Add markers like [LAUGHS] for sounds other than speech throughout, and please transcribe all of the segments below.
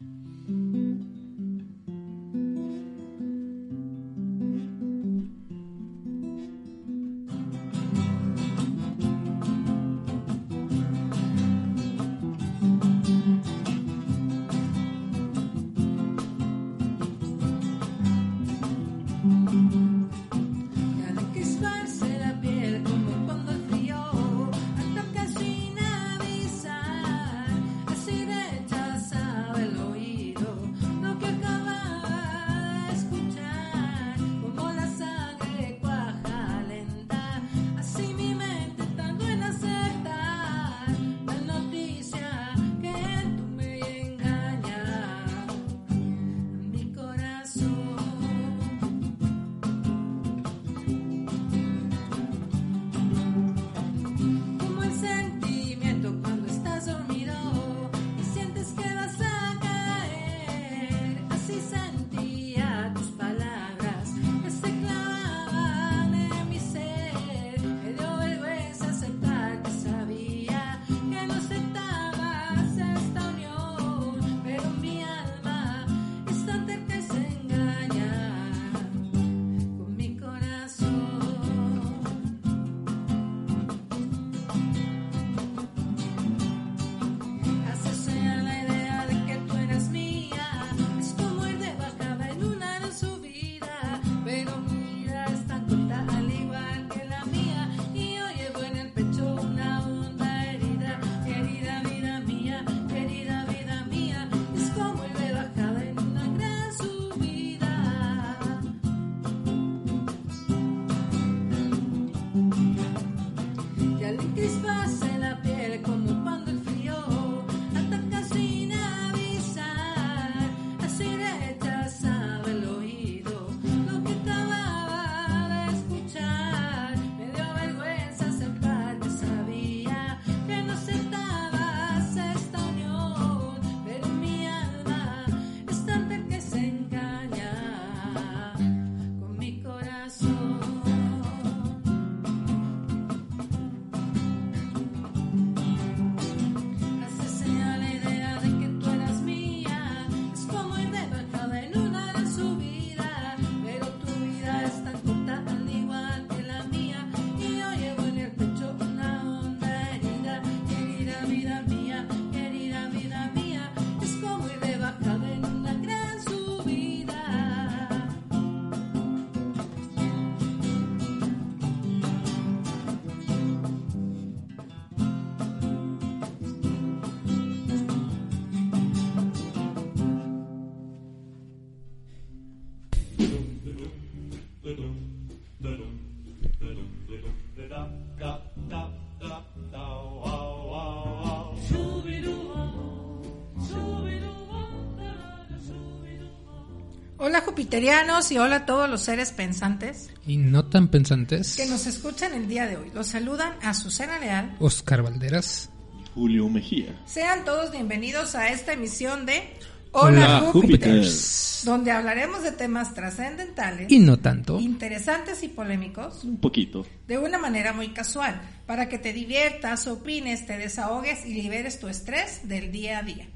Hola jupiterianos y hola a todos los seres pensantes. Y no tan pensantes. Que nos escuchan el día de hoy. Los saludan Azucena Leal. Oscar Valderas. Julio Mejía. Sean todos bienvenidos a esta emisión de Hola, Júpiter. Donde hablaremos de temas trascendentales. Y no tanto. Interesantes y polémicos. Un poquito. De una manera muy casual. Para que te diviertas, opines, te desahogues y liberes tu estrés del día a día.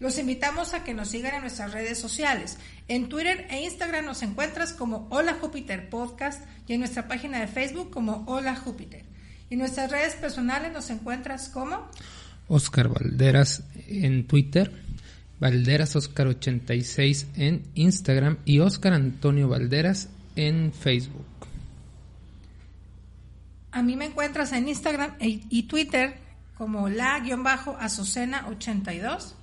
Los invitamos a que nos sigan en nuestras redes sociales. En Twitter e Instagram nos encuentras como Hola Júpiter Podcast y en nuestra página de Facebook como Hola Júpiter. Y en nuestras redes personales nos encuentras como Oscar Valderas en Twitter, Valderas Oscar 86 en Instagram y Oscar Antonio Valderas en Facebook. A mí me encuentras en Instagram e- y Twitter como la-azucena 82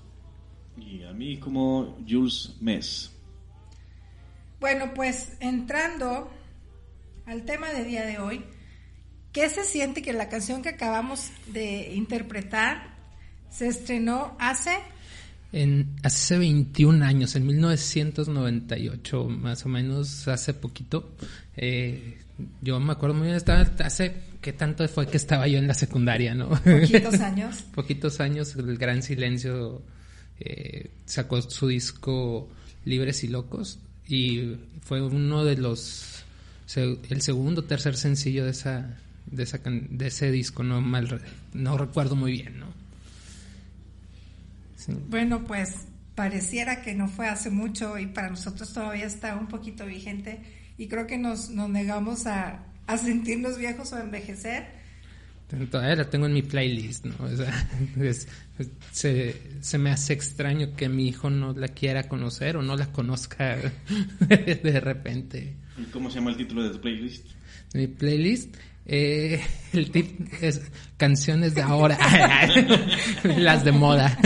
Y a mí como Jules Mess. Bueno, pues entrando al tema de día de hoy, ¿qué se siente que la canción que acabamos de interpretar se estrenó hace? En, hace 21 años, en 1998, más o menos, hace poquito. Eh, yo me acuerdo muy bien, estaba, hace, ¿qué tanto fue que estaba yo en la secundaria, no? Poquitos [LAUGHS] años. Poquitos años, el gran silencio eh, sacó su disco Libres y Locos y fue uno de los el segundo tercer sencillo de esa de ese disco no mal no recuerdo muy bien no. Bueno, pues pareciera que no fue hace mucho y para nosotros todavía está un poquito vigente y creo que nos, nos negamos a, a sentirnos viejos o envejecer. Todavía la tengo en mi playlist, ¿no? O sea, [LAUGHS] se, se, me hace extraño que mi hijo no la quiera conocer o no la conozca [LAUGHS] de repente. ¿Y cómo se llama el título de tu playlist? Mi playlist, eh, el tip es canciones de ahora, [LAUGHS] las de moda.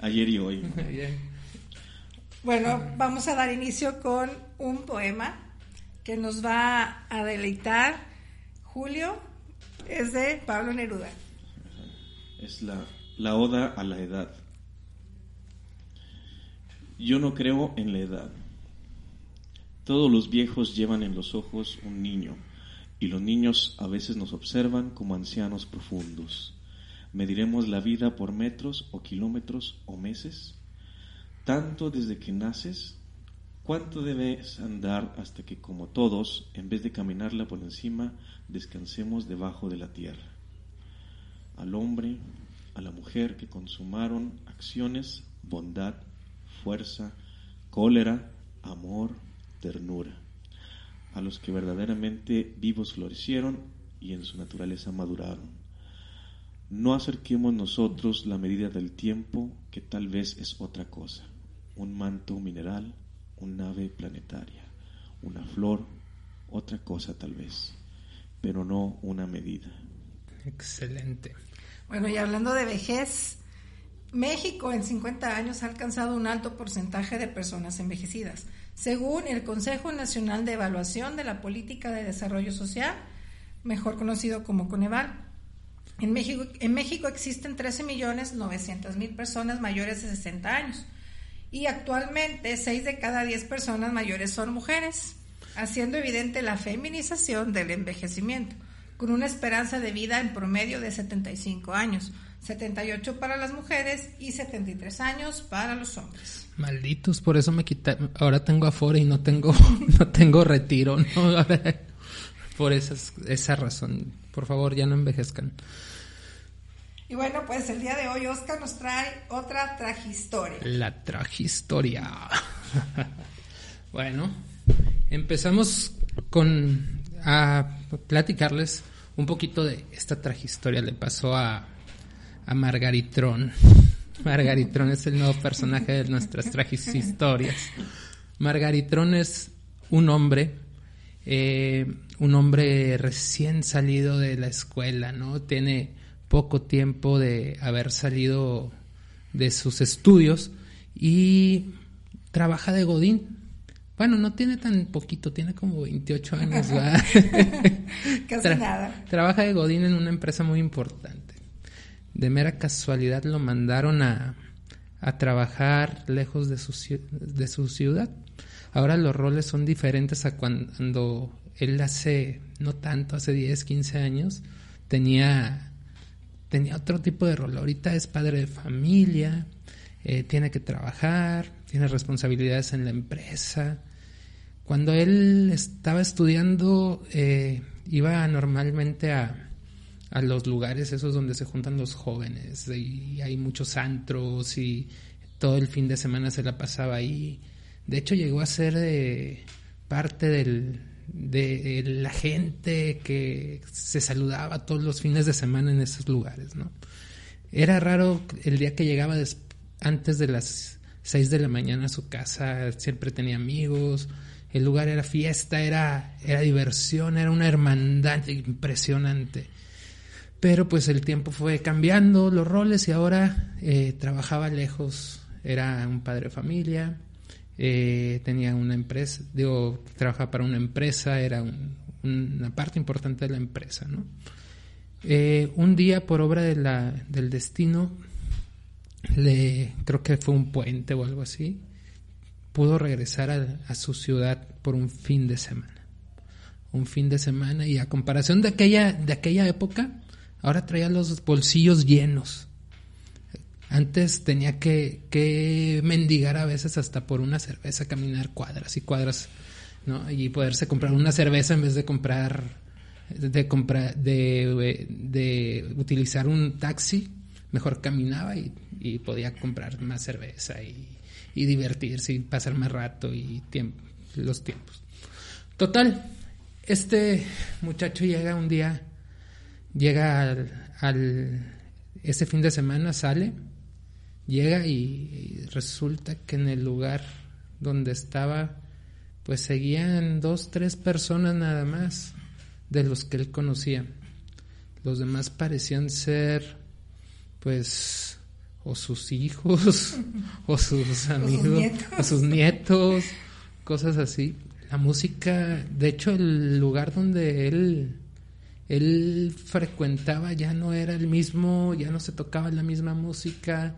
Ayer y hoy. Bueno, vamos a dar inicio con un poema que nos va a deleitar. Julio es de Pablo Neruda. Es la, la oda a la edad. Yo no creo en la edad. Todos los viejos llevan en los ojos un niño, y los niños a veces nos observan como ancianos profundos. ¿Mediremos la vida por metros o kilómetros o meses? Tanto desde que naces ¿Cuánto debes andar hasta que, como todos, en vez de caminarla por encima, descansemos debajo de la tierra? Al hombre, a la mujer que consumaron acciones, bondad, fuerza, cólera, amor, ternura, a los que verdaderamente vivos florecieron y en su naturaleza maduraron. No acerquemos nosotros la medida del tiempo, que tal vez es otra cosa, un manto mineral, un ave planetaria, una flor, otra cosa tal vez, pero no una medida. Excelente. Bueno, y hablando de vejez, México en 50 años ha alcanzado un alto porcentaje de personas envejecidas, según el Consejo Nacional de Evaluación de la Política de Desarrollo Social, mejor conocido como Coneval. En México, en México existen 13.900.000 personas mayores de 60 años y actualmente 6 de cada 10 personas mayores son mujeres, haciendo evidente la feminización del envejecimiento, con una esperanza de vida en promedio de 75 años, 78 para las mujeres y 73 años para los hombres. Malditos, por eso me quita, ahora tengo afora y no tengo, [LAUGHS] no tengo retiro, ¿no? [LAUGHS] por esa, esa razón. Por favor, ya no envejezcan. Y bueno, pues el día de hoy Oscar nos trae otra tragistoria. La tragistoria. [LAUGHS] bueno, empezamos con a platicarles un poquito de esta tragistoria. Le pasó a, a Margaritrón. [LAUGHS] Margaritrón es el nuevo personaje de nuestras tragistorias. Margaritrón es un hombre, eh, un hombre recién salido de la escuela, ¿no? Tiene poco tiempo de haber salido de sus estudios y trabaja de Godín. Bueno, no tiene tan poquito, tiene como 28 años. [LAUGHS] Casi nada. Trabaja de Godín en una empresa muy importante. De mera casualidad lo mandaron a, a trabajar lejos de su, de su ciudad. Ahora los roles son diferentes a cuando él hace, no tanto, hace 10, 15 años, tenía tenía otro tipo de rol. Ahorita es padre de familia, eh, tiene que trabajar, tiene responsabilidades en la empresa. Cuando él estaba estudiando, eh, iba normalmente a, a los lugares esos donde se juntan los jóvenes y hay muchos antros y todo el fin de semana se la pasaba ahí. De hecho llegó a ser eh, parte del, de la gente que se saludaba todos los fines de semana en esos lugares, ¿no? Era raro el día que llegaba antes de las 6 de la mañana a su casa, siempre tenía amigos, el lugar era fiesta, era, era diversión, era una hermandad impresionante. Pero pues el tiempo fue cambiando los roles y ahora eh, trabajaba lejos, era un padre de familia, eh, tenía una empresa, trabajaba para una empresa, era una parte importante de la empresa. Eh, un día, por obra del destino, creo que fue un puente o algo así, pudo regresar a, a, su ciudad por un fin de semana. Un fin de semana y a comparación de aquella, de aquella época, ahora traía los bolsillos llenos. Antes tenía que, mendigar a veces hasta por una cerveza, caminar cuadras y cuadras, ¿no? Y poderse comprar una cerveza en vez de comprar, de comprar, de, utilizar un taxi, mejor caminaba y, podía comprar más cerveza y, divertirse y pasar más rato y tiempo, los tiempos. Total, este muchacho llega un día, llega al ese fin de semana, sale, llega y resulta que en el lugar donde estaba, pues seguían dos, tres personas nada más de los que él conocía. Los demás parecían ser, pues, o sus hijos, [LAUGHS] o sus amigos, o sus nietos, cosas así. La música, de hecho, el lugar donde él, él frecuentaba ya no era el mismo, ya no se tocaba la misma música,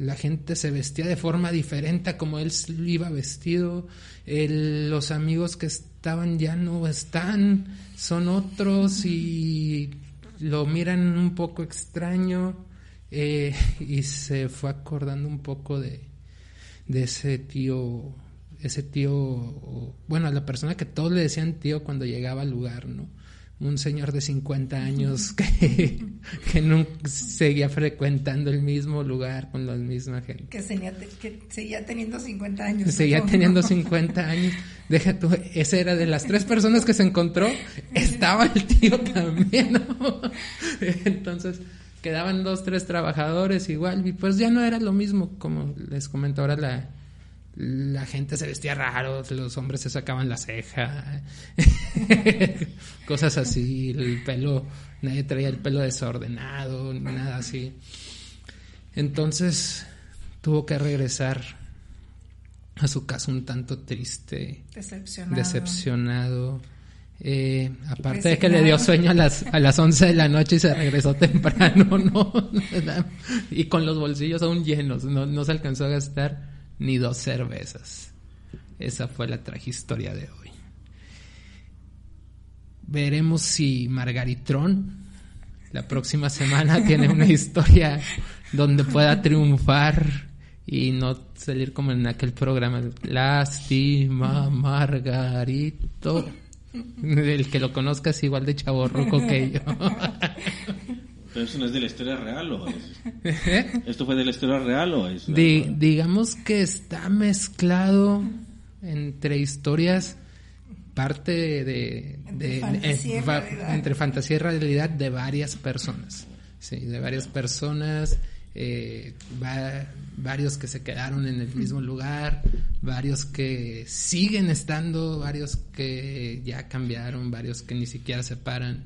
la gente se vestía de forma diferente como él iba vestido, los amigos que estaban ya no están, son otros y lo miran un poco extraño eh, [LAUGHS] y se fue acordando un poco de, de ese tío, ese tío, bueno, la persona que todos le decían tío cuando llegaba al lugar, ¿no? Un señor de 50 años que, [LAUGHS] que nunca seguía frecuentando el mismo lugar con la misma gente. Que, seguía, teniendo 50 años. Seguía teniendo 50 años. Deja tú, ese era de las tres personas que se encontró, estaba el tío también, ¿no? [LAUGHS] Entonces, quedaban dos, tres trabajadores igual, y pues ya no era lo mismo, como les comento ahora la la gente se vestía raro, los hombres se sacaban la ceja, [LAUGHS] cosas así, el pelo, nadie traía el pelo desordenado, nada así. Entonces tuvo que regresar a su casa un tanto triste, decepcionado. decepcionado. Eh, aparte de que le dio sueño a las, a las 11 de la noche y se regresó temprano, [LAUGHS] ¿no? y con los bolsillos aún llenos, no, no se alcanzó a gastar ni dos cervezas. Esa fue la tragistoria de hoy. Veremos si Margaritrón la próxima semana [LAUGHS] tiene una historia donde pueda triunfar y no salir como en aquel programa. Lástima, Margarito. El que lo conozca es igual de chaborruco que yo. [LAUGHS] ¿Pero eso no es de la historia real o es... [LAUGHS] ¿Esto fue de la historia real o es...? digamos que está mezclado entre historias, parte de... entre, fantasía eh, entre fantasía y realidad de varias personas. Sí, de varias personas, eh, varios que se quedaron en el mismo lugar, varios que siguen estando, varios que ya cambiaron, varios que ni siquiera se paran.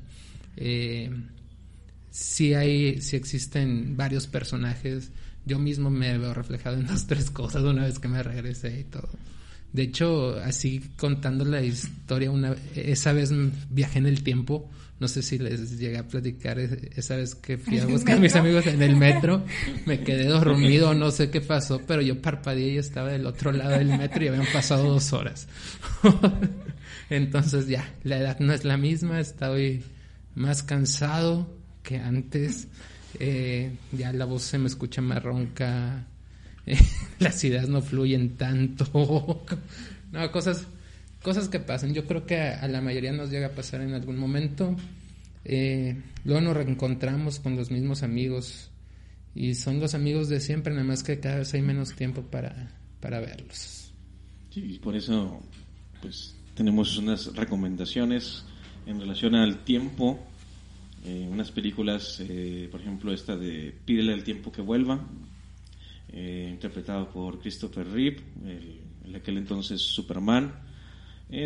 Eh, sí hay, sí existen varios personajes. Yo mismo me veo reflejado en las tres cosas una vez que me regresé y todo. De hecho, así contando la historia, una esa vez viajé en el tiempo. No sé si les llegué a platicar esa vez que fui a buscar a mis amigos en el [LAUGHS] metro. Me quedé dormido, no sé qué pasó, pero yo parpadeé y estaba del otro lado del metro y habían pasado dos horas. [LAUGHS] Entonces ya, la edad no es la misma, estoy más cansado, que antes. Eh, ya la voz se me escucha más ronca, [LAUGHS] eh, las ideas no fluyen tanto. [LAUGHS] no, cosas, cosas que pasan. Yo creo que a, la mayoría nos llega a pasar en algún momento. Eh, luego nos reencontramos con los mismos amigos y son los amigos de siempre, nada más que cada vez hay menos tiempo para, para verlos. Sí, por eso pues tenemos unas recomendaciones en relación al tiempo eh, unas películas, eh, por ejemplo, esta de Pídele el tiempo que vuelva, eh, interpretado por Christopher Reeve, en aquel entonces Superman,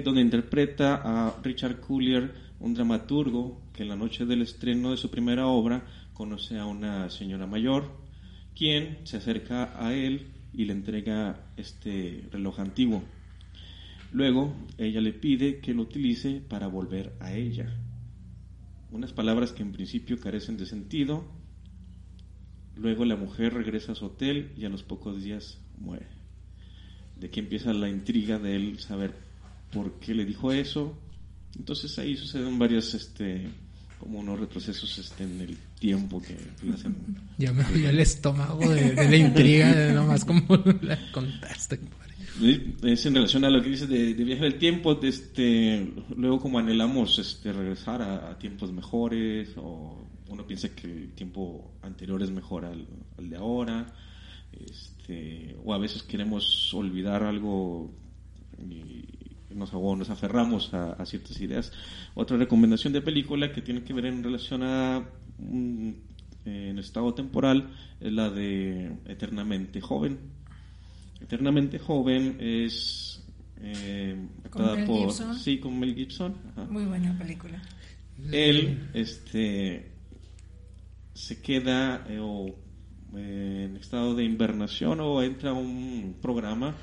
donde interpreta a Richard Collier, un dramaturgo que en la noche del estreno de su primera obra conoce a una señora mayor, quien se acerca a él y le entrega este reloj antiguo. Luego, ella le pide que lo utilice para volver a ella unas palabras que en principio carecen de sentido. Luego la mujer regresa a su hotel y a los pocos días muere. De aquí empieza la intriga de él saber por qué le dijo eso. Entonces ahí suceden varios, este, como unos retrocesos este, en el tiempo que hacen. [LAUGHS] Ya me dio el estómago de, la intriga, de nomás como [LAUGHS] la contaste es en relación a lo que dices de, viaje del tiempo, este, luego como anhelamos este, regresar a, tiempos mejores o uno piensa que el tiempo anterior es mejor al, de ahora este, o a veces queremos olvidar algo y nos aferramos a, ciertas ideas. Otra recomendación de película que tiene que ver en relación a un en estado temporal es la de Eternamente Joven. Eternamente Joven es eh, ¿Con por sí con Mel Gibson muy buena película él este se queda eh, en estado de invernación o entra a un programa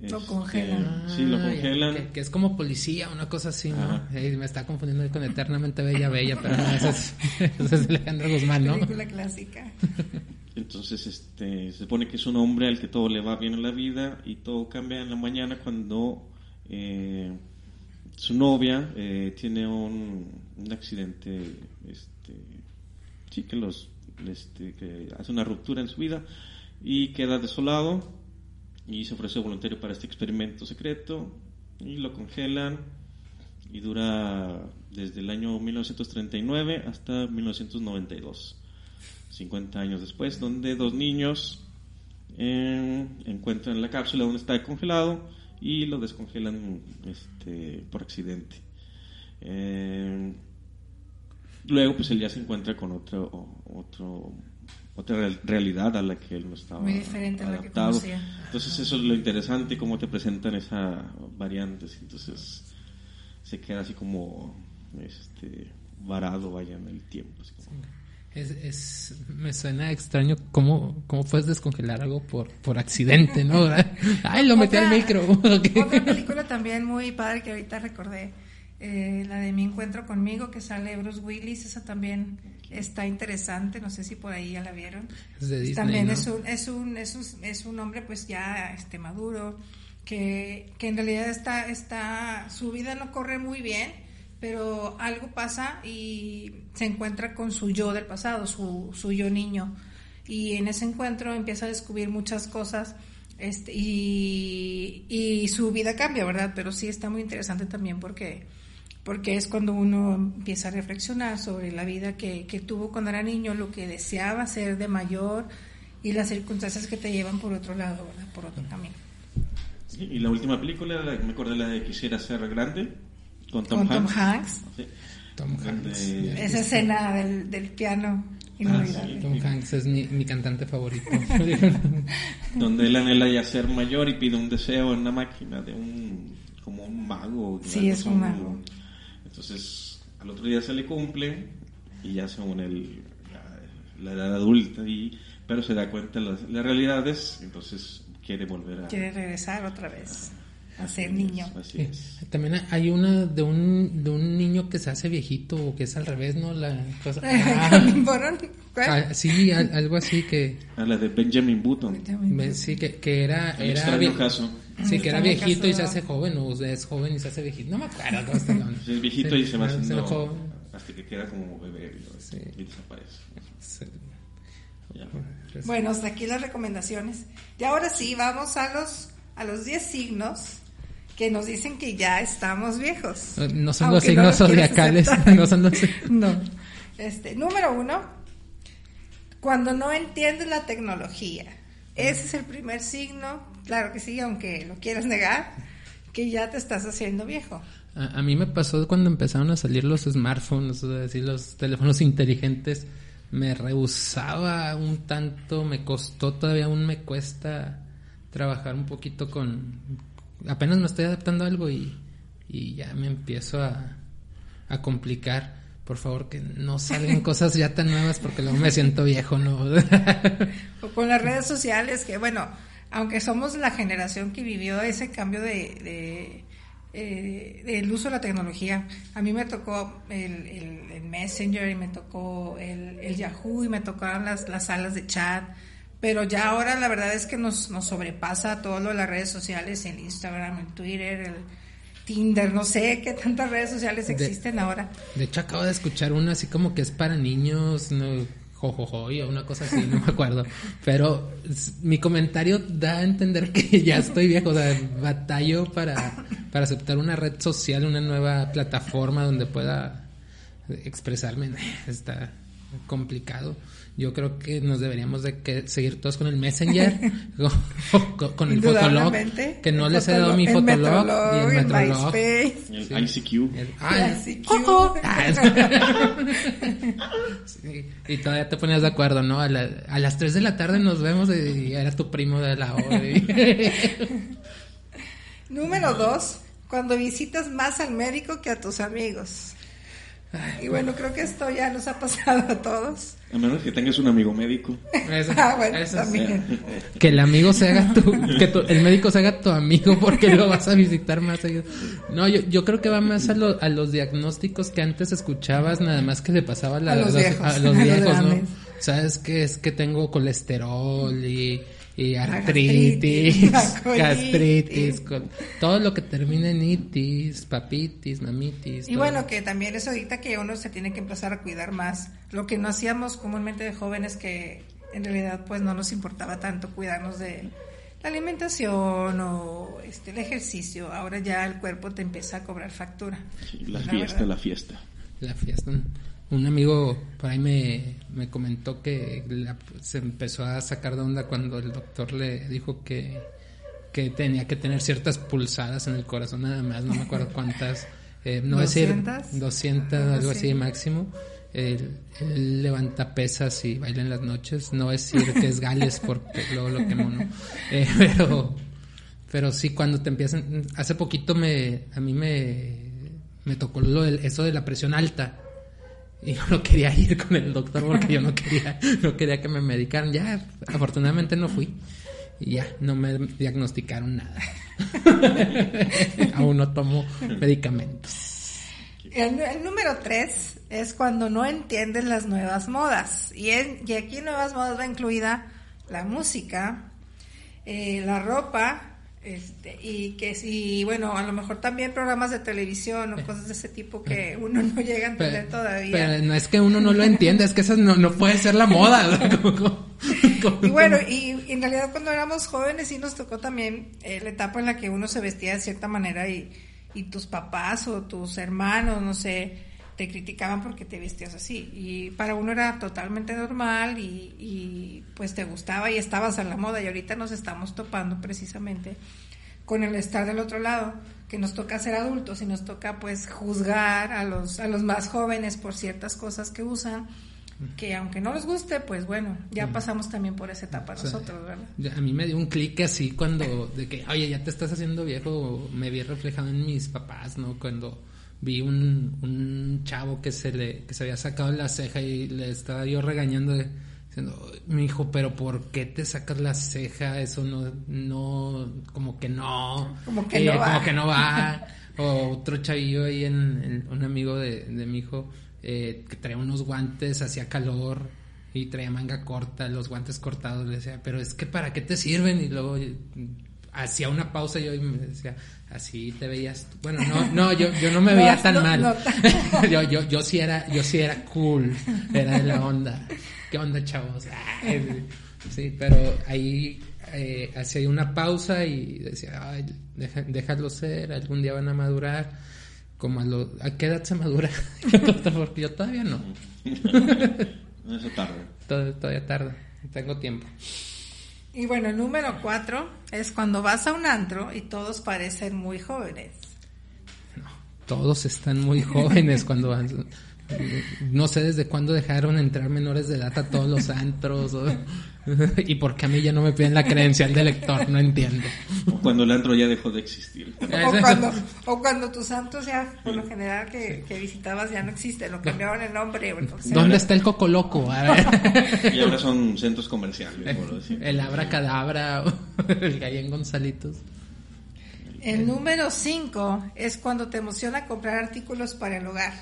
lo este, congelan. sí, lo congelan. Que, es como policía, una cosa así, ¿no? me está confundiendo con Eternamente Bella Bella, pero no, eso es, [LAUGHS] eso es Alejandro Guzmán, ¿no? Película clásica. [LAUGHS] Entonces, este, se supone que es un hombre al que todo le va bien en la vida y todo cambia en la mañana cuando eh, su novia eh, tiene un, accidente, este, sí, que los, este, que hace una ruptura en su vida y queda desolado y se ofrece voluntario para este experimento secreto y lo congelan y dura desde el año 1939 hasta 1992, 50 años después, donde dos niños eh, encuentran la cápsula donde está congelado y lo descongelan este, por accidente. Eh, luego, pues él ya se encuentra con otro, otro otra realidad a la que él no estaba Muy diferente a la que conocía. Entonces eso es lo interesante, cómo te presentan esas variantes. Entonces se queda así como este, varado, vaya, en el tiempo. Es, es, me suena extraño cómo, cómo puedes descongelar algo por, por accidente, ¿no? [LAUGHS] [LAUGHS] Ay, lo metí al micro. [LAUGHS] Otra película también muy padre que ahorita recordé, eh, la de Mi Encuentro conmigo, que sale Bruce Willis, esa también está interesante, no sé si por ahí ya la vieron. También es, un, es, un, es, un, es un hombre pues ya este, maduro, que, que en realidad está, está, su vida no corre muy bien, pero algo pasa y se encuentra con su yo del pasado, su, su yo niño. Y en ese encuentro empieza a descubrir muchas cosas este, y, y su vida cambia, ¿verdad? Pero sí está muy interesante también porque porque es cuando uno empieza a reflexionar sobre la vida que, tuvo cuando era niño, lo que deseaba ser de mayor y las circunstancias que te llevan por otro lado, por otro camino. y la última película, me acuerdo la de Quisiera ser grande, con Tom Hanks. Tom Hanks. Esa escena del, del piano. Ah, Tom Hanks es mi, cantante favorito. [LAUGHS] Donde él anhela ya ser mayor y pide un deseo en una máquina de un como un mago. Sí, es un mago. Entonces, al otro día se le cumple y ya según el, la, edad adulta, y, pero se da cuenta de las, las, realidades, entonces quiere volver a... Quiere regresar otra vez. A ser niño. Así es. También hay una de un, de un niño que se hace viejito o que es al revés, ¿no? La cosa. [LAUGHS] Ah, ah, sí, algo así que. Ah, la de Benjamin Button. Sí, que, que era. El era caso. Sí, que era viejito y se hace joven, o es joven y se hace viejito. No me acuerdo. [LAUGHS] es viejito y se va haciendo joven. hasta que queda como bebé y, desaparece. Bueno, hasta aquí las recomendaciones. Y ahora sí, vamos a los a los 10 signos que nos dicen que ya estamos viejos. No son los signos zodiacales. No son los... [LAUGHS] [LAUGHS] no. Este, número uno, cuando no entiendes la tecnología. Ese es el primer signo, claro que sí, aunque lo quieras negar, que ya te estás haciendo viejo. A, mí me pasó cuando empezaron a salir los smartphones, es decir, los teléfonos inteligentes. Me rehusaba un tanto, me costó todavía aún me cuesta trabajar un poquito con... Apenas me estoy adaptando a algo y, y ya me empiezo a, a complicar por favor que no salgan [LAUGHS] cosas ya tan nuevas porque luego me siento viejo, ¿no? [LAUGHS] o con las redes sociales, que bueno, aunque somos la generación que vivió ese cambio de, de eh, del uso de la tecnología, a mí me tocó el, el, Messenger y me tocó el, el, Yahoo y me tocaron las, las salas de chat, pero ya ahora la verdad es que nos, nos sobrepasa todo lo de las redes sociales, el Instagram, el Twitter, el Tinder, no sé qué tantas redes sociales existen ahora. De hecho, acabo de escuchar una así como que es para niños, no, jojojo, o una cosa así, no me acuerdo. Pero mi comentario da a entender que [LAUGHS] ya estoy viejo, o sea, batallo para, para aceptar una red social, una nueva plataforma donde pueda expresarme. [LAUGHS] Está complicado. Yo creo que nos deberíamos de que seguir todos con el Messenger, [LAUGHS] con, con el Fotolog, que no les he dado mi Fotolog y el Metrolog. El ICQ. El, ah, ICQ. [LAUGHS] y todavía te ponías de acuerdo, ¿no? A, las 3 de la tarde nos vemos y era tu primo de la hora. [LAUGHS] Número 2, cuando visitas más al médico que a tus amigos. Y bueno, creo que esto ya nos ha pasado a todos. A menos que tengas un amigo médico. ah, bueno, también. Que el amigo se haga tu, que el médico se haga tu amigo porque lo vas a visitar más seguido. No, yo, yo creo que va más a, a los diagnósticos que antes escuchabas, nada más que le pasaba a, los, viejos, [LAUGHS] a los viejos, ¿no? Sabes que es que tengo colesterol y y artritis, gastritis, [LAUGHS] con todo lo que termina en itis, papitis, mamitis. Y bueno, que también es ahorita que uno se tiene que empezar a cuidar más. Lo que no hacíamos comúnmente de jóvenes que en realidad pues no nos importaba tanto cuidarnos de la alimentación o este el ejercicio. Ahora ya el cuerpo te empieza a cobrar factura. la, fiesta, la fiesta. La fiesta un amigo por ahí me, me comentó que se empezó a sacar de onda cuando el doctor le dijo que, que tenía que tener ciertas pulsadas en el corazón nada más, no me acuerdo [LAUGHS] cuántas, eh, no decir 200, algo así máximo. Él, levanta pesas y baila en las noches, no decir que es Gales [LAUGHS] porque luego lo quemó, ¿no? Eh, pero, pero sí, cuando te empiezan, hace poquito me, a mí me, me tocó lo eso de la presión alta y yo no quería ir con el doctor porque yo no quería, no quería que me medicaran. Ya, afortunadamente no fui. Y ya, no me diagnosticaron nada. [LAUGHS] Aún no tomo medicamentos. El, número tres es cuando no entiendes las nuevas modas. Y, y aquí nuevas modas va incluida la música, eh, la ropa, este, y que si, bueno, a lo mejor también programas de televisión o cosas de ese tipo que uno no llega a entender todavía. Pero no es que uno no lo entienda, es que esa no, no puede ser la moda. [LAUGHS] [LAUGHS] y bueno, y, en realidad cuando éramos jóvenes sí nos tocó también eh, la etapa en la que uno se vestía de cierta manera y, y tus papás o tus hermanos, no sé, te criticaban porque te vestías así. Y para uno era totalmente normal y, y, pues te gustaba y estabas a la moda. Y ahorita nos estamos topando precisamente con el estar del otro lado, que nos toca ser adultos y nos toca pues juzgar a los, a los más jóvenes por ciertas cosas que usan que aunque no les guste, pues bueno, ya pasamos también por esa etapa nosotros, ¿verdad? A mí me dio un clic así cuando, de que, oye, ya te estás haciendo viejo, me vi reflejado en mis papás, ¿no? Cuando vi un, un chavo que se le que se había sacado la ceja y le estaba yo regañando diciendo mi hijo pero por qué te sacas la ceja eso no no como que no como que, no, va. Como que no va [LAUGHS] o otro chavillo ahí en, un amigo de, de mi hijo eh, que traía unos guantes hacía calor y traía manga corta los guantes cortados le decía pero es que para qué te sirven y luego hacía una pausa yo y me decía, así te veías. Bueno, no, no, yo, yo no me [LAUGHS] veía tan mal. [LAUGHS] yo, yo, yo sí era, yo sí era cool, era de la onda. ¿Qué onda, chavos? sí, pero ahí eh, hacía una pausa y decía, ay, déjalo ser, algún día van a madurar. Como a, lo, ¿a qué edad se madura? [LAUGHS] Porque yo todavía no. Eso tarde. todavía tarde, tengo tiempo. Y bueno, número cuatro es cuando vas a un antro y todos parecen muy jóvenes. No, todos están muy jóvenes cuando van. No sé desde cuándo dejaron entrar menores de edad a todos los [LAUGHS] antros. [LAUGHS] y por qué a mí ya no me piden la credencial de lector, no entiendo. O cuando el antro ya dejó de existir. O cuando, tus santos ya, por lo general, que, visitabas ya no existen, lo cambiaron el nombre. ¿Dónde está el Coco Loco? A ver. [LAUGHS] Y ahora son centros comerciales. El Abra Cadabra, el Gallén Gonzalitos. El número 5 es cuando te emociona comprar artículos para el hogar.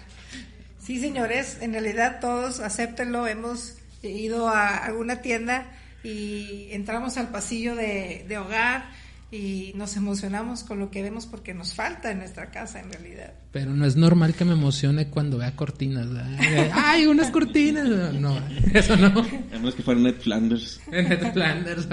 Sí, señores, en realidad todos, acéptenlo, hemos ido a alguna tienda y entramos al pasillo de, de hogar y nos emocionamos con lo que vemos porque nos falta en nuestra casa en realidad. Pero no es normal que me emocione cuando vea cortinas. [LAUGHS] ¡Ay, unas cortinas! No, [LAUGHS] eso no. Además que fueron Ned Flanders. [LAUGHS] Ned Flanders,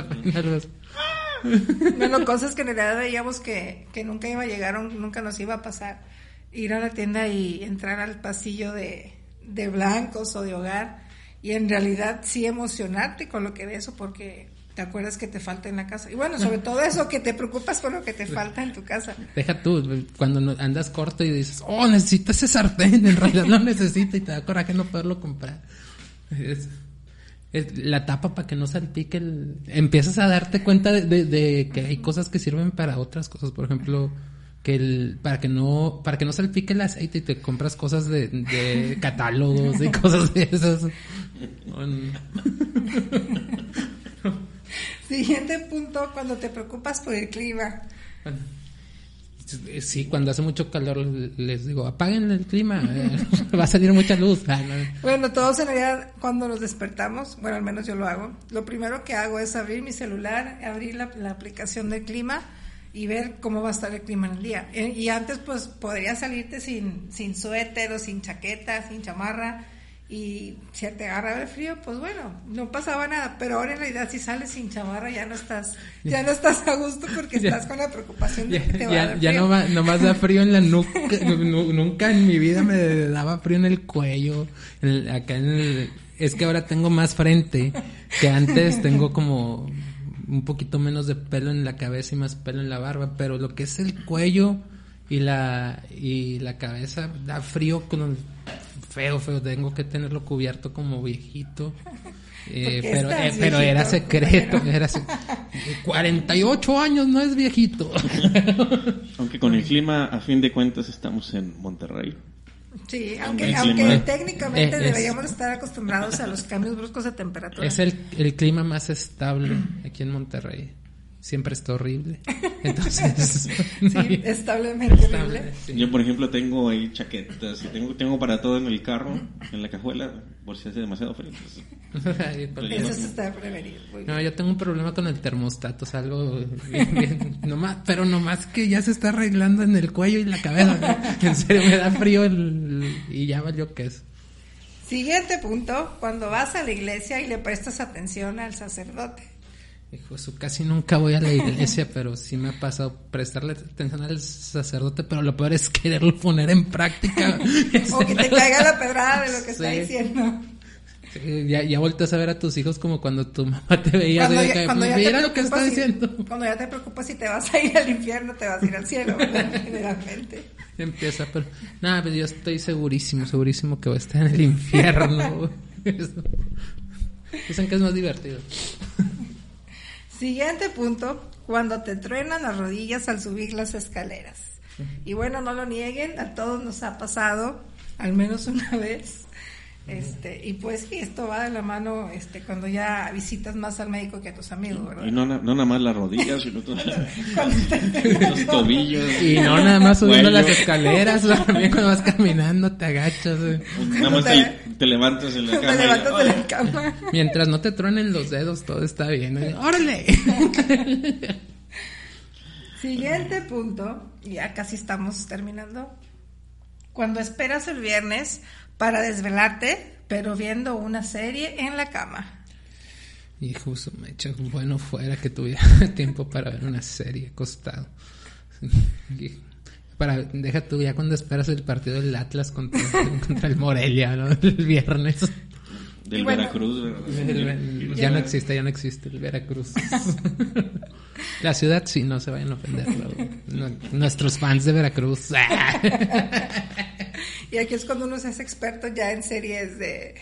Bueno, cosas que en realidad veíamos que, que nunca iba a llegar, nunca nos iba a pasar. Ir a la tienda y entrar al pasillo de, de blancos o de hogar y en realidad sí emocionarte con lo que ves o porque te acuerdas que te falta en la casa. Y bueno, sobre [LAUGHS] todo eso, que te preocupas por lo que te falta en tu casa. Deja tú, cuando andas corto y dices, oh, necesito ese sartén, en realidad lo [LAUGHS] necesito y te da coraje no poderlo comprar. Es, es la tapa para que no salpique el... Empiezas a darte cuenta de, de- de que hay cosas que sirven para otras cosas, por ejemplo, que el, para que no, para que no salpique el aceite y te compras cosas de, de [LAUGHS] catálogos y cosas de esas. Siguiente punto, cuando te preocupas por el clima. Bueno, Sí, cuando hace mucho calor les digo, apaguen el clima, eh, [LAUGHS] va a salir mucha luz. Ah, no. Bueno, todos en realidad cuando nos despertamos, bueno, al menos yo lo hago, lo primero que hago es abrir mi celular, abrir la, la aplicación del clima y ver cómo va a estar el clima en el día. Eh, Y antes pues podría salirte sin, sin suéter o sin chaqueta, sin chamarra y si te agarraba el frío, pues bueno, no pasaba nada, pero ahora en realidad si sales sin chamarra ya no estás, ya no estás a gusto porque [LAUGHS] Ya. estás con la preocupación de Ya, que te va a ya, dar ya frío. no, ma- nomás da [LAUGHS] frío en la nuca. nu- nunca en mi vida me daba frío en el cuello. en acá en el- es que ahora tengo más frente que antes. Tengo como un poquito menos de pelo en la cabeza y más pelo en la barba. Pero lo que es el cuello y la, y la cabeza da frío con feo, feo. Tengo que tenerlo cubierto como viejito. [LAUGHS] Eh, ¿Por qué pero, eh, pero era secreto, compañero? era se- 48 años no es viejito. [LAUGHS] Aunque con el clima, a fin de cuentas, estamos en Monterrey. Sí, aunque, aunque técnicamente Eh, es- deberíamos estar acostumbrados a los cambios bruscos de temperatura. Es el, el clima más estable aquí en Monterrey. Siempre está horrible. [LAUGHS] Entonces, no hay- Sí, establemente estable, horrible. sí. Yo, por ejemplo, tengo ahí chaquetas y tengo, tengo para todo en el carro, en la cajuela, por si hace demasiado frío. pues, [LAUGHS] Eso se está prevenido. No, yo tengo un problema con el termostato, salgo bien, bien, [LAUGHS] nomás, pero nomás que ya se está arreglando en el cuello y la cabeza. En serio, me da frío el- y ya valió que es. Siguiente punto, cuando vas a la iglesia y le prestas atención al sacerdote. Hijo, eso casi nunca voy a la iglesia, [LAUGHS] pero sí me ha pasado prestarle atención al sacerdote, pero lo peor es quererlo poner en práctica. [LAUGHS] O que te caiga la pedrada de lo que está diciendo. Sí, Ya, ya volteas a ver a tus hijos como cuando tu mamá te veía. Cuando ya, cuando ya Mira te lo que está preocupas si- diciendo. [LAUGHS] cuando ya te preocupas si te vas a ir al infierno, te vas a ir al cielo, generalmente. Empieza, pero. Nada, pero yo estoy segurísimo, segurísimo que voy a estar en el infierno. Dicen que es más divertido. Siguiente punto, cuando te truenan las rodillas al subir las escaleras. Y bueno, no lo nieguen, a todos nos ha pasado, al menos una [LAUGHS] vez. Este, y pues sí, esto va de la mano este, cuando ya visitas más al médico que a tus amigos, ¿verdad? Y no, no nada más las rodillas, sino todo- [LAUGHS] [LAUGHS] los [LAUGHS] tobillos. Y no nada más subiendo las escaleras, también cuando vas caminando te agachas. eh. Nada más te, te levantas en la cama. te y- levantas de la cama. Mientras no te truenen los dedos, todo está bien. eh. ¡Órale! Siguiente punto, ya casi estamos terminando. Cuando esperas el viernes para desvelarte, pero viendo una serie en la cama. Hijo, su mecha, bueno fuera que tuviera [LAUGHS] tiempo para ver una serie acostado. Y Para, deja tú ya cuando esperas el partido del Atlas contra, [LAUGHS] contra el Morelia, ¿no? [LAUGHS] El viernes. Del Y bueno, Veracruz, ¿verdad? ya no existe, ya no existe el Veracruz. La ciudad sí, no se vayan a ofender. nuestros fans de Veracruz. Y aquí es cuando uno se hace experto ya en series de,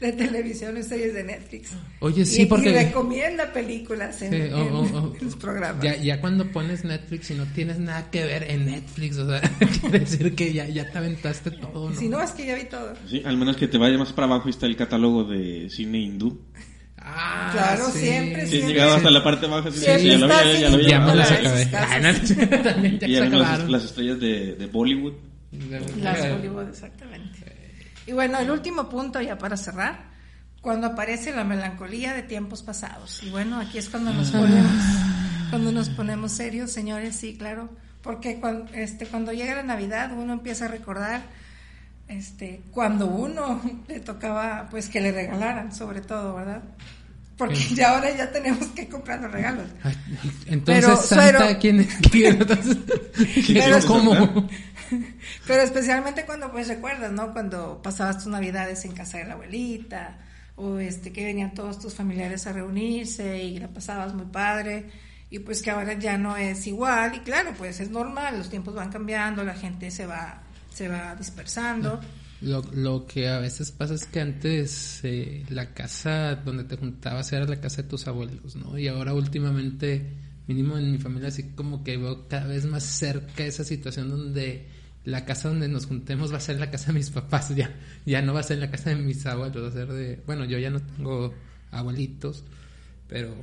de televisión, en series de Netflix. Oye, sí, Y- porque- Y recomienda películas en, Sí, [LAUGHS] los programas. Ya, ya cuando pones Netflix y no tienes nada que ver en Netflix, o sea, [LAUGHS] quiere decir que ya, ya te aventaste todo, ¿no? Si no, es que ya vi todo. Sí, al menos que te vayas más para abajo y está el catálogo de cine hindú. Ah, Claro, siempre, Sí, siempre. llegaba hasta la parte baja. Siempre sí, ya lo vi, está ya, ya lo vi. Ya me las acabé. Ah, no, [LAUGHS] también ya Y se eran las, acabaron. las estrellas de, de Bollywood. Las Hollywood, exactamente. Y bueno, el último punto ya para cerrar, cuando aparece la melancolía de tiempos pasados. Y bueno, aquí es cuando nos ponemos, cuando nos ponemos serios, señores, sí, claro, porque cuando, este, cuando llega la Navidad uno empieza a recordar, este, cuando uno [LAUGHS] le tocaba, pues que le regalaran, sobre todo, ¿verdad? Porque ya ahora ya tenemos que comprar los regalos. Entonces, Pero, Santa, suero- ¿quién, [LAUGHS] quién, entonces, Pero- ¿cómo? [LAUGHS] Pero especialmente cuando pues recuerdas, ¿no? Cuando pasabas tus navidades en casa de la abuelita, o este que venían todos tus familiares a reunirse y la pasabas muy padre y pues que ahora ya no es igual y claro pues es normal los tiempos van cambiando la gente se va se va dispersando lo, lo que a veces pasa es que antes eh, la casa donde te juntabas era la casa de tus abuelos no y ahora últimamente mínimo en mi familia así como que veo cada vez más cerca esa situación donde la casa donde nos juntemos va a ser la casa de mis papás, ya, ya no va a ser la casa de mis abuelos, va a ser de, bueno, yo ya no tengo abuelitos, pero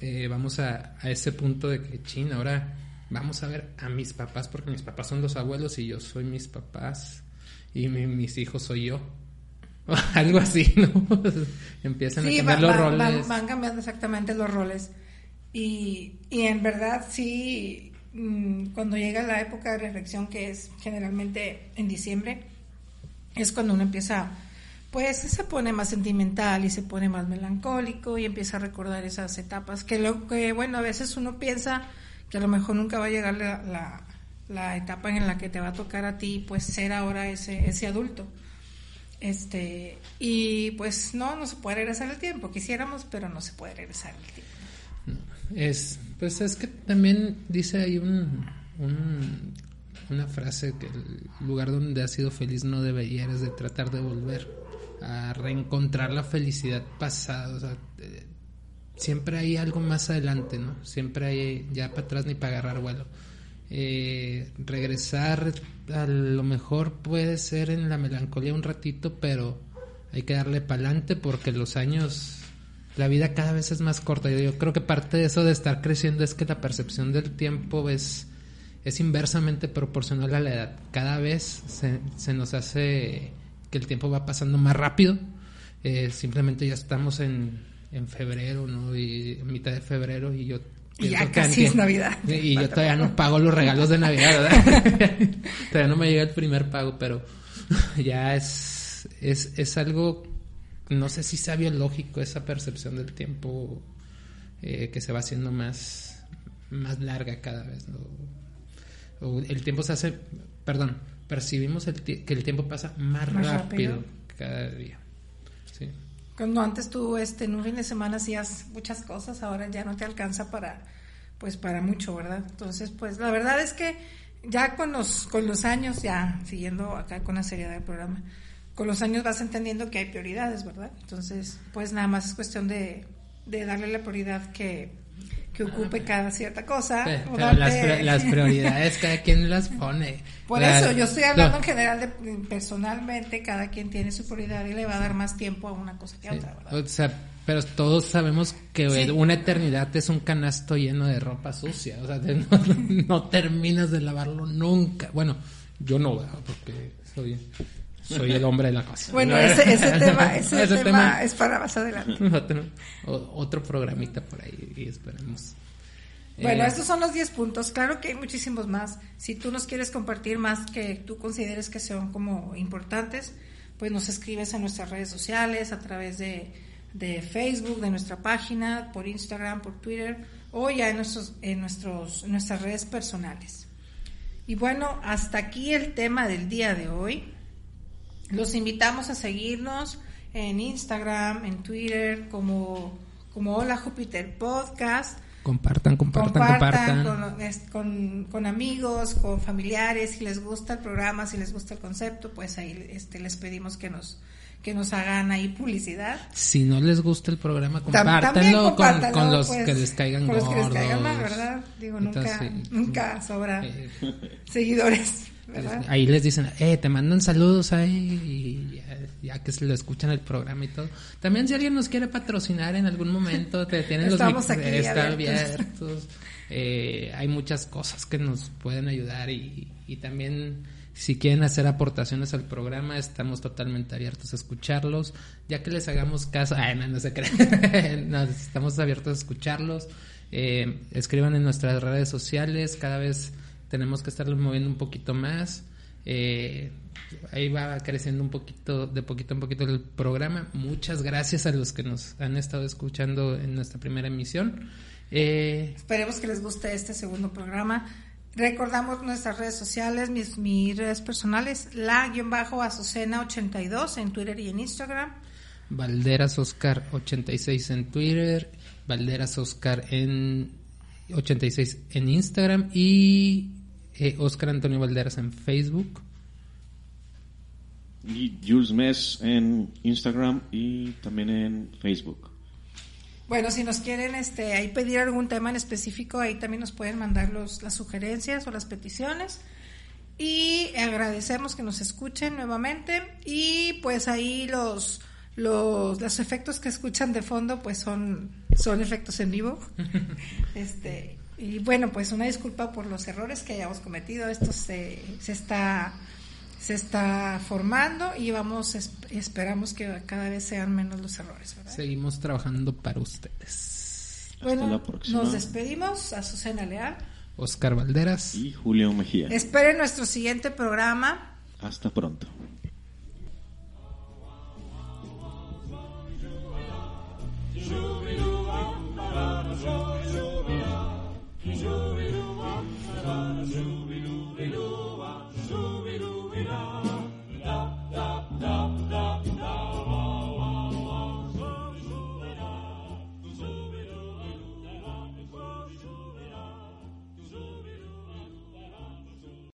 eh, vamos a, a, ese punto de que, chin, ahora vamos a ver a mis papás, porque mis papás son los abuelos y yo soy mis papás y mis hijos soy yo. [LAUGHS] Algo así, ¿no? [LAUGHS] Empiezan a cambiar los roles. Van, cambiando exactamente los roles. Y, y en verdad sí, cuando llega la época de reflexión, que es generalmente en diciembre, es cuando uno empieza, pues se pone más sentimental y se pone más melancólico y empieza a recordar esas etapas que, lo, que bueno, a veces uno piensa que a lo mejor nunca va a llegar la, la, etapa en la que te va a tocar a ti, pues ser ahora ese, ese adulto. Este, y pues no, no se puede regresar el tiempo, quisiéramos, pero no se puede regresar el tiempo. Es, pues es que también dice ahí un, una frase que el lugar donde has sido feliz no debería eres de tratar de volver a reencontrar la felicidad pasada. O sea, eh, siempre hay algo más adelante, ¿no? Siempre hay ya para atrás ni para agarrar vuelo. Eh, regresar a lo mejor puede ser en la melancolía un ratito, pero hay que darle para adelante porque los años la vida cada vez es más corta. Yo creo que parte de eso de estar creciendo es que la percepción del tiempo es, es inversamente proporcional a la edad. Cada vez se, se nos hace que el tiempo va pasando más rápido. Eh, simplemente ya estamos en, en febrero, ¿no? Y mitad de febrero y yo y ya casi es Navidad. [LAUGHS] Y yo todavía no pago los regalos de Navidad, ¿verdad? [LAUGHS] todavía no me llega el primer pago, pero [LAUGHS] ya es, es, es algo no sé si sea biológico esa percepción del tiempo eh, que se va haciendo más, más larga cada vez. O el tiempo se hace, perdón, percibimos el que el tiempo pasa más, rápido, cada día. Sí. Cuando antes tú este, en un fin de semana hacías muchas cosas, ahora ya no te alcanza para, pues para mucho, ¿verdad? Entonces, pues la verdad es que ya con los, con los años, ya siguiendo acá con la seriedad del programa, con los años vas entendiendo que hay prioridades, ¿verdad? Entonces, pues nada más es cuestión de, darle la prioridad que, ocupe cada cierta cosa. Pero, [LAUGHS] las, prioridades cada quien las pone. Por eso, yo estoy hablando en general de personalmente, cada quien tiene su prioridad y le va a dar más tiempo a una cosa que a otra, ¿verdad? O sea, pero todos sabemos que una eternidad es un canasto lleno de ropa sucia, o sea, no, [LAUGHS] no terminas de lavarlo nunca. Bueno, yo no, porque soy soy el hombre de la casa. Bueno, ese, ese, [LAUGHS] tema, ese, tema, es para más adelante. [LAUGHS] Otro programita por ahí y esperemos. Bueno, eh, estos son los 10 puntos. Claro que hay muchísimos más. Si tú nos quieres compartir más que tú consideres que son como importantes, pues nos escribes en nuestras redes sociales, a través de, de Facebook, de nuestra página, por Instagram, por Twitter o ya en, nuestros, en, nuestros, en nuestras redes personales. Y bueno, hasta aquí el tema del día de hoy. Los invitamos a seguirnos en Instagram, en Twitter, como, como Hola Júpiter Podcast. Compartan, compartan, compartan. Con, con, amigos, con familiares, si les gusta el programa, si les gusta el concepto, pues ahí este, les pedimos que nos que nos hagan ahí publicidad. Si no les gusta el programa, compártanlo, con, los pues, que les caigan con los que les caigan mal, ¿verdad? Digo, nunca, nunca sobra eh, seguidores. Ahí les dicen, eh, te mandan saludos ahí y ya, que se lo escuchan el programa y todo. También si alguien nos quiere patrocinar en algún momento, te [LAUGHS] tienen los Estamos aquí abiertos. Eh, hay muchas cosas que nos pueden ayudar y, y también si quieren hacer aportaciones al programa, estamos totalmente abiertos a escucharlos. Ya que les hagamos caso, [LAUGHS] ay, no, no se crean, [LAUGHS] estamos abiertos a escucharlos. Eh, escriban en nuestras redes sociales, cada vez tenemos que estarlos moviendo un poquito más. Eh, ahí va creciendo un poquito, de poquito en poquito el programa. Muchas gracias a los que nos han estado escuchando en nuestra primera emisión. Eh, Esperemos que les guste este segundo programa. Recordamos nuestras redes sociales, mis, mis redes personales, la-azucena82 en Twitter y en Instagram. Valderas Oscar 86 en Twitter, Valderas Oscar en 86 en Instagram y eh, Oscar Antonio Valderas en Facebook. Y Jules Mess en Instagram y también en Facebook. Bueno, si nos quieren este, ahí pedir algún tema en específico, ahí también nos pueden mandar los, las sugerencias o las peticiones. Y agradecemos que nos escuchen nuevamente. Y pues ahí los, los, los efectos que escuchan de fondo, pues son, son efectos en vivo. [LAUGHS] este, y bueno, pues una disculpa por los errores que hayamos cometido. Esto se, se está se está formando y vamos esperamos que cada vez sean menos los errores. Seguimos trabajando para ustedes. Bueno, la próxima. nos despedimos. a Susana Leal, Oscar Valderas y Julio Mejía. Esperen nuestro siguiente programa. Hasta pronto.